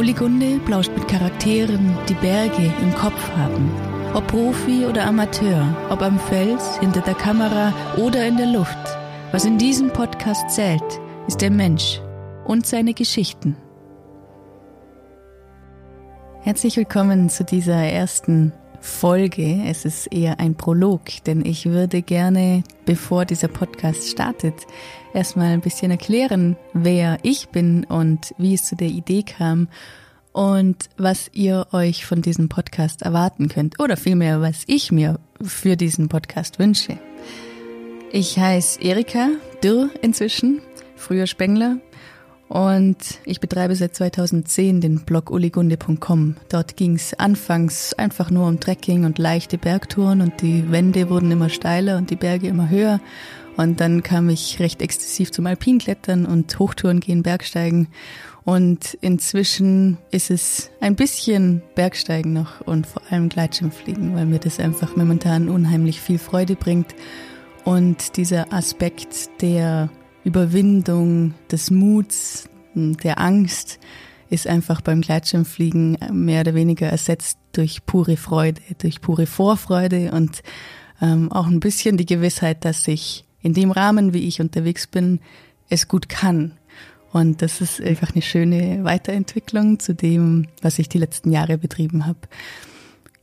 Uli Gunde plauscht mit Charakteren, die Berge im Kopf haben. Ob Profi oder Amateur, ob am Fels, hinter der Kamera oder in der Luft. Was in diesem Podcast zählt, ist der Mensch und seine Geschichten. Herzlich willkommen zu dieser ersten Folge. Es ist eher ein Prolog, denn ich würde gerne, bevor dieser Podcast startet, erstmal ein bisschen erklären, wer ich bin und wie es zu der Idee kam und was ihr euch von diesem Podcast erwarten könnt oder vielmehr, was ich mir für diesen Podcast wünsche. Ich heiße Erika Dürr inzwischen, früher Spengler und ich betreibe seit 2010 den Blog uligunde.com. Dort ging es anfangs einfach nur um Trekking und leichte Bergtouren und die Wände wurden immer steiler und die Berge immer höher. Und dann kam ich recht exzessiv zum Alpinklettern und Hochtouren gehen, Bergsteigen. Und inzwischen ist es ein bisschen Bergsteigen noch und vor allem Gleitschirmfliegen, weil mir das einfach momentan unheimlich viel Freude bringt. Und dieser Aspekt der Überwindung des Muts, der Angst ist einfach beim Gleitschirmfliegen mehr oder weniger ersetzt durch pure Freude, durch pure Vorfreude und ähm, auch ein bisschen die Gewissheit, dass ich in dem Rahmen, wie ich unterwegs bin, es gut kann. Und das ist einfach eine schöne Weiterentwicklung zu dem, was ich die letzten Jahre betrieben habe.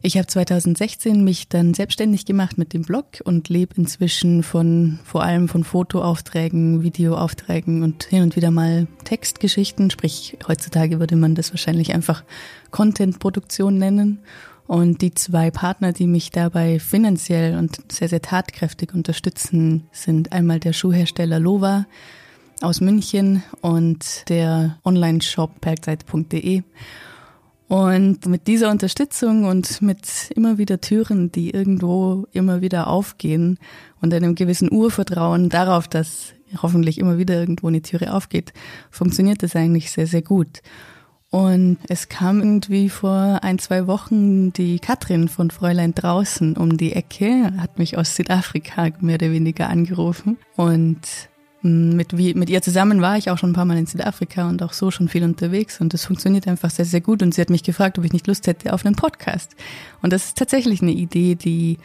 Ich habe 2016 mich dann selbstständig gemacht mit dem Blog und lebe inzwischen von vor allem von Fotoaufträgen, Videoaufträgen und hin und wieder mal Textgeschichten. Sprich, heutzutage würde man das wahrscheinlich einfach Contentproduktion nennen. Und die zwei Partner, die mich dabei finanziell und sehr, sehr tatkräftig unterstützen, sind einmal der Schuhhersteller Lova aus München und der Online-Shop bergseite.de. Und mit dieser Unterstützung und mit immer wieder Türen, die irgendwo immer wieder aufgehen und einem gewissen Urvertrauen darauf, dass hoffentlich immer wieder irgendwo eine Türe aufgeht, funktioniert das eigentlich sehr, sehr gut. Und es kam irgendwie vor ein, zwei Wochen die Katrin von Fräulein draußen um die Ecke, hat mich aus Südafrika mehr oder weniger angerufen und mit, wie, mit ihr zusammen war ich auch schon ein paar Mal in Südafrika und auch so schon viel unterwegs und das funktioniert einfach sehr, sehr gut. Und sie hat mich gefragt, ob ich nicht Lust hätte auf einen Podcast. Und das ist tatsächlich eine Idee, die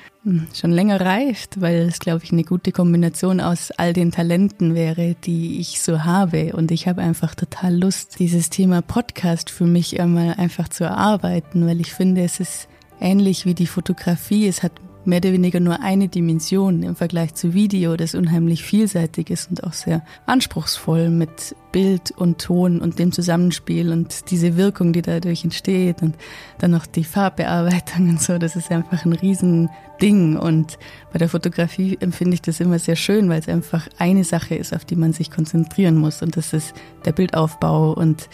schon länger reift, weil es, glaube ich, eine gute Kombination aus all den Talenten wäre, die ich so habe. Und ich habe einfach total Lust, dieses Thema Podcast für mich einmal einfach zu erarbeiten, weil ich finde, es ist ähnlich wie die Fotografie. Es hat mehr oder weniger nur eine Dimension im Vergleich zu Video, das unheimlich vielseitig ist und auch sehr anspruchsvoll mit Bild und Ton und dem Zusammenspiel und diese Wirkung, die dadurch entsteht und dann noch die Farbbearbeitung und so, das ist einfach ein Riesending und bei der Fotografie empfinde ich das immer sehr schön, weil es einfach eine Sache ist, auf die man sich konzentrieren muss und das ist der Bildaufbau und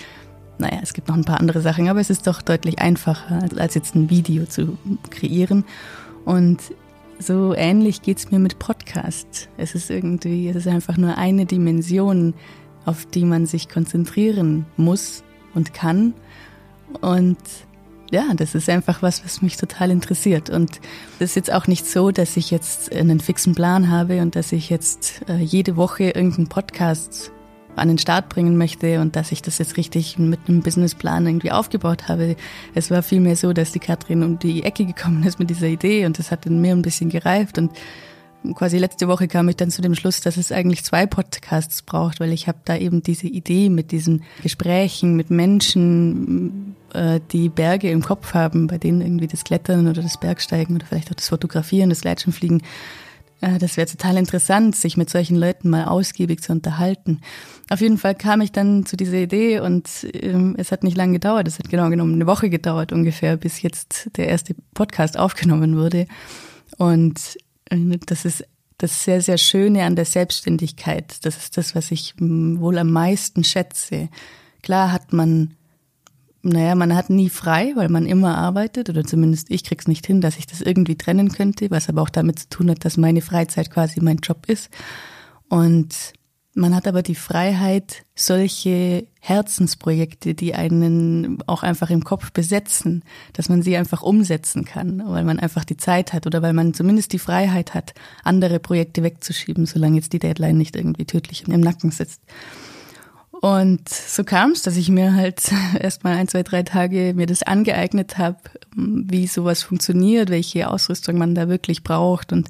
naja, es gibt noch ein paar andere Sachen, aber es ist doch deutlich einfacher, als jetzt ein Video zu kreieren. Und so ähnlich geht's mir mit Podcast. Es ist irgendwie, es ist einfach nur eine Dimension, auf die man sich konzentrieren muss und kann. Und ja, das ist einfach was, was mich total interessiert. Und es ist jetzt auch nicht so, dass ich jetzt einen fixen Plan habe und dass ich jetzt äh, jede Woche irgendeinen Podcast an den Start bringen möchte und dass ich das jetzt richtig mit einem Businessplan irgendwie aufgebaut habe. Es war vielmehr so, dass die Katrin um die Ecke gekommen ist mit dieser Idee und das hat in mir ein bisschen gereift und quasi letzte Woche kam ich dann zu dem Schluss, dass es eigentlich zwei Podcasts braucht, weil ich habe da eben diese Idee mit diesen Gesprächen mit Menschen, äh, die Berge im Kopf haben, bei denen irgendwie das Klettern oder das Bergsteigen oder vielleicht auch das Fotografieren, das Gleitschirmfliegen das wäre total interessant, sich mit solchen Leuten mal ausgiebig zu unterhalten. Auf jeden Fall kam ich dann zu dieser Idee und ähm, es hat nicht lange gedauert. Es hat genau genommen eine Woche gedauert ungefähr, bis jetzt der erste Podcast aufgenommen wurde. Und äh, das ist das sehr, sehr Schöne an der Selbstständigkeit. Das ist das, was ich wohl am meisten schätze. Klar hat man naja, man hat nie frei, weil man immer arbeitet oder zumindest ich krieg's nicht hin, dass ich das irgendwie trennen könnte, was aber auch damit zu tun hat, dass meine Freizeit quasi mein Job ist. Und man hat aber die Freiheit, solche Herzensprojekte, die einen auch einfach im Kopf besetzen, dass man sie einfach umsetzen kann, weil man einfach die Zeit hat oder weil man zumindest die Freiheit hat, andere Projekte wegzuschieben, solange jetzt die Deadline nicht irgendwie tödlich im Nacken sitzt. Und so kam es, dass ich mir halt erstmal ein, zwei, drei Tage mir das angeeignet habe, wie sowas funktioniert, welche Ausrüstung man da wirklich braucht. Und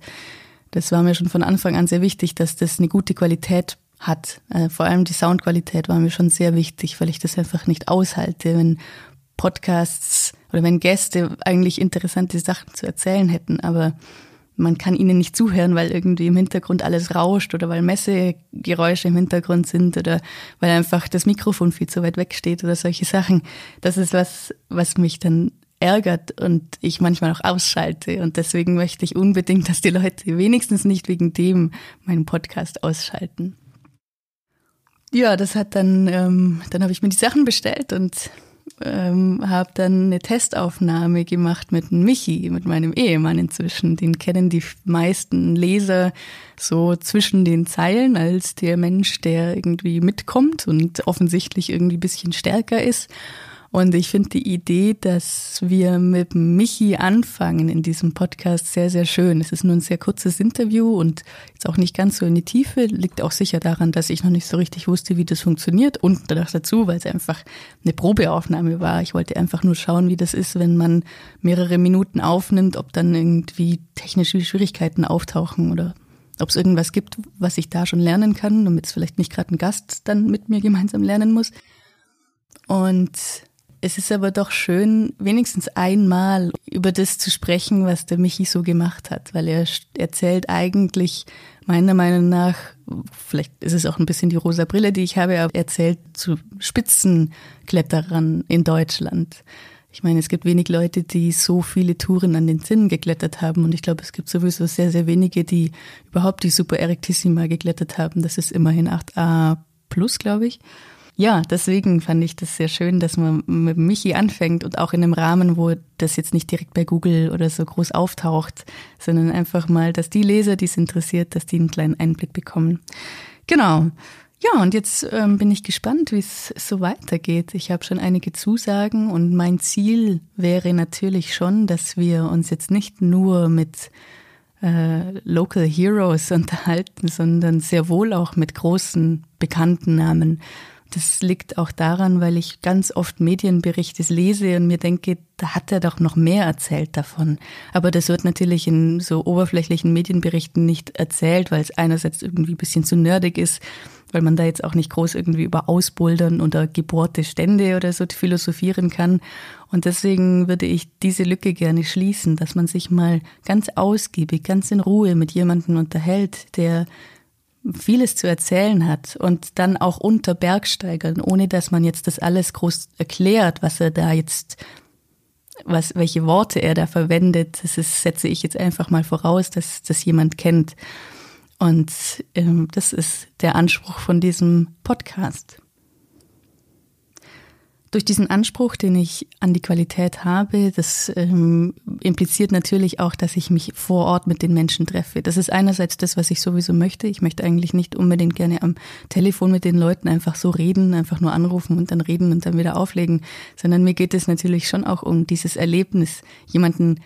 das war mir schon von Anfang an sehr wichtig, dass das eine gute Qualität hat. Äh, vor allem die Soundqualität war mir schon sehr wichtig, weil ich das einfach nicht aushalte, wenn Podcasts oder wenn Gäste eigentlich interessante Sachen zu erzählen hätten, aber man kann ihnen nicht zuhören, weil irgendwie im Hintergrund alles rauscht oder weil Messegeräusche im Hintergrund sind oder weil einfach das Mikrofon viel zu weit weg steht oder solche Sachen. Das ist was, was mich dann ärgert und ich manchmal auch ausschalte. Und deswegen möchte ich unbedingt, dass die Leute wenigstens nicht wegen dem meinen Podcast ausschalten. Ja, das hat dann, ähm, dann habe ich mir die Sachen bestellt und ähm, habe dann eine Testaufnahme gemacht mit Michi, mit meinem Ehemann inzwischen. Den kennen die meisten Leser so zwischen den Zeilen als der Mensch, der irgendwie mitkommt und offensichtlich irgendwie bisschen stärker ist. Und ich finde die Idee, dass wir mit Michi anfangen in diesem Podcast sehr, sehr schön. Es ist nur ein sehr kurzes Interview und jetzt auch nicht ganz so in die Tiefe. Liegt auch sicher daran, dass ich noch nicht so richtig wusste, wie das funktioniert. Und danach dazu, weil es einfach eine Probeaufnahme war. Ich wollte einfach nur schauen, wie das ist, wenn man mehrere Minuten aufnimmt, ob dann irgendwie technische Schwierigkeiten auftauchen oder ob es irgendwas gibt, was ich da schon lernen kann, damit es vielleicht nicht gerade ein Gast dann mit mir gemeinsam lernen muss. Und es ist aber doch schön, wenigstens einmal über das zu sprechen, was der Michi so gemacht hat, weil er erzählt eigentlich meiner Meinung nach, vielleicht ist es auch ein bisschen die rosa Brille, die ich habe, aber erzählt zu Spitzenkletterern in Deutschland. Ich meine, es gibt wenig Leute, die so viele Touren an den Zinnen geklettert haben und ich glaube, es gibt sowieso sehr, sehr wenige, die überhaupt die Super Erectissima geklettert haben. Das ist immerhin 8a plus, glaube ich ja, deswegen fand ich das sehr schön, dass man mit Michi anfängt und auch in einem Rahmen, wo das jetzt nicht direkt bei Google oder so groß auftaucht, sondern einfach mal, dass die Leser, die es interessiert, dass die einen kleinen Einblick bekommen. Genau. Ja, und jetzt ähm, bin ich gespannt, wie es so weitergeht. Ich habe schon einige Zusagen und mein Ziel wäre natürlich schon, dass wir uns jetzt nicht nur mit äh, Local Heroes unterhalten, sondern sehr wohl auch mit großen bekannten Namen. Das liegt auch daran, weil ich ganz oft Medienberichte lese und mir denke, da hat er doch noch mehr erzählt davon. Aber das wird natürlich in so oberflächlichen Medienberichten nicht erzählt, weil es einerseits irgendwie ein bisschen zu nerdig ist, weil man da jetzt auch nicht groß irgendwie über Ausbouldern oder gebohrte Stände oder so philosophieren kann. Und deswegen würde ich diese Lücke gerne schließen, dass man sich mal ganz ausgiebig, ganz in Ruhe mit jemandem unterhält, der vieles zu erzählen hat und dann auch unter Bergsteigern, ohne dass man jetzt das alles groß erklärt, was er da jetzt, was, welche Worte er da verwendet. Das ist, setze ich jetzt einfach mal voraus, dass das jemand kennt. Und ähm, das ist der Anspruch von diesem Podcast. Durch diesen Anspruch, den ich an die Qualität habe, das ähm, impliziert natürlich auch, dass ich mich vor Ort mit den Menschen treffe. Das ist einerseits das, was ich sowieso möchte. Ich möchte eigentlich nicht unbedingt gerne am Telefon mit den Leuten einfach so reden, einfach nur anrufen und dann reden und dann wieder auflegen, sondern mir geht es natürlich schon auch um dieses Erlebnis, jemanden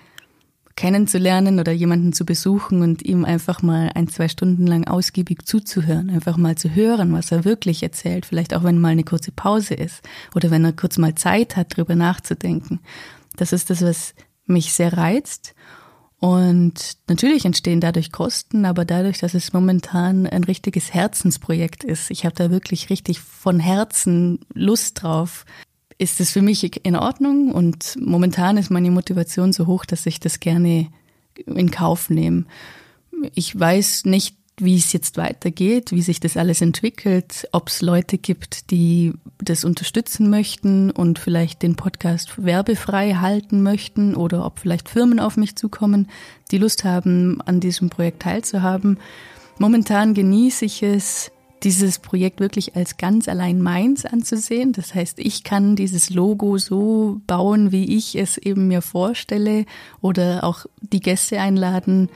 kennenzulernen oder jemanden zu besuchen und ihm einfach mal ein, zwei Stunden lang ausgiebig zuzuhören, einfach mal zu hören, was er wirklich erzählt, vielleicht auch wenn mal eine kurze Pause ist oder wenn er kurz mal Zeit hat, drüber nachzudenken. Das ist das, was mich sehr reizt. Und natürlich entstehen dadurch Kosten, aber dadurch, dass es momentan ein richtiges Herzensprojekt ist, ich habe da wirklich richtig von Herzen Lust drauf, ist es für mich in Ordnung und momentan ist meine Motivation so hoch, dass ich das gerne in Kauf nehme. Ich weiß nicht, wie es jetzt weitergeht, wie sich das alles entwickelt, ob es Leute gibt, die das unterstützen möchten und vielleicht den Podcast werbefrei halten möchten oder ob vielleicht Firmen auf mich zukommen, die Lust haben, an diesem Projekt teilzuhaben. Momentan genieße ich es, dieses Projekt wirklich als ganz allein meins anzusehen. Das heißt, ich kann dieses Logo so bauen, wie ich es eben mir vorstelle oder auch die Gäste einladen,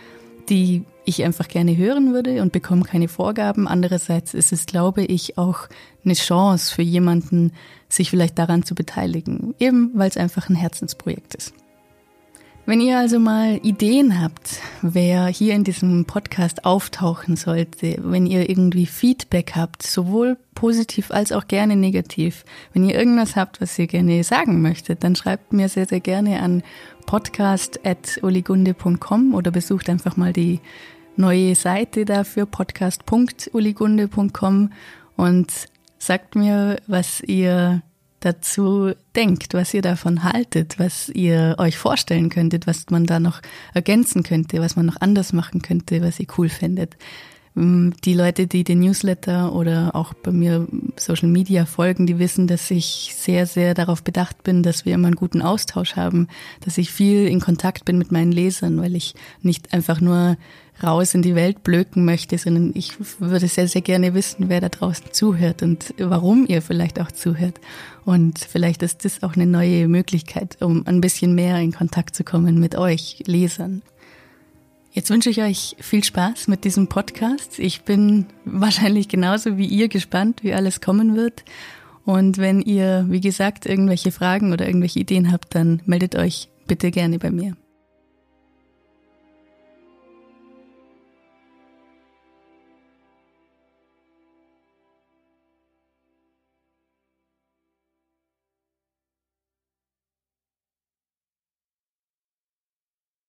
die ich einfach gerne hören würde und bekomme keine Vorgaben. Andererseits ist es, glaube ich, auch eine Chance für jemanden, sich vielleicht daran zu beteiligen, eben weil es einfach ein Herzensprojekt ist. Wenn ihr also mal Ideen habt, wer hier in diesem Podcast auftauchen sollte, wenn ihr irgendwie Feedback habt, sowohl positiv als auch gerne negativ, wenn ihr irgendwas habt, was ihr gerne sagen möchtet, dann schreibt mir sehr, sehr gerne an podcast.oligunde.com oder besucht einfach mal die neue Seite dafür, podcast.oligunde.com und sagt mir, was ihr dazu denkt, was ihr davon haltet, was ihr euch vorstellen könntet, was man da noch ergänzen könnte, was man noch anders machen könnte, was ihr cool findet. Mm, die Leute, die den Newsletter oder auch bei mir Social Media folgen, die wissen, dass ich sehr, sehr darauf bedacht bin, dass wir immer einen guten Austausch haben, dass ich viel in Kontakt bin mit meinen Lesern, weil ich nicht einfach nur raus in die Welt blöken möchte, sondern ich würde sehr, sehr gerne wissen, wer da draußen zuhört und warum ihr vielleicht auch zuhört. Und vielleicht ist das auch eine neue Möglichkeit, um ein bisschen mehr in Kontakt zu kommen mit euch Lesern. Jetzt wünsche ich euch viel Spaß mit diesem Podcast. Ich bin wahrscheinlich genauso wie ihr gespannt, wie alles kommen wird. Und wenn ihr, wie gesagt, irgendwelche Fragen oder irgendwelche Ideen habt, dann meldet euch bitte gerne bei mir.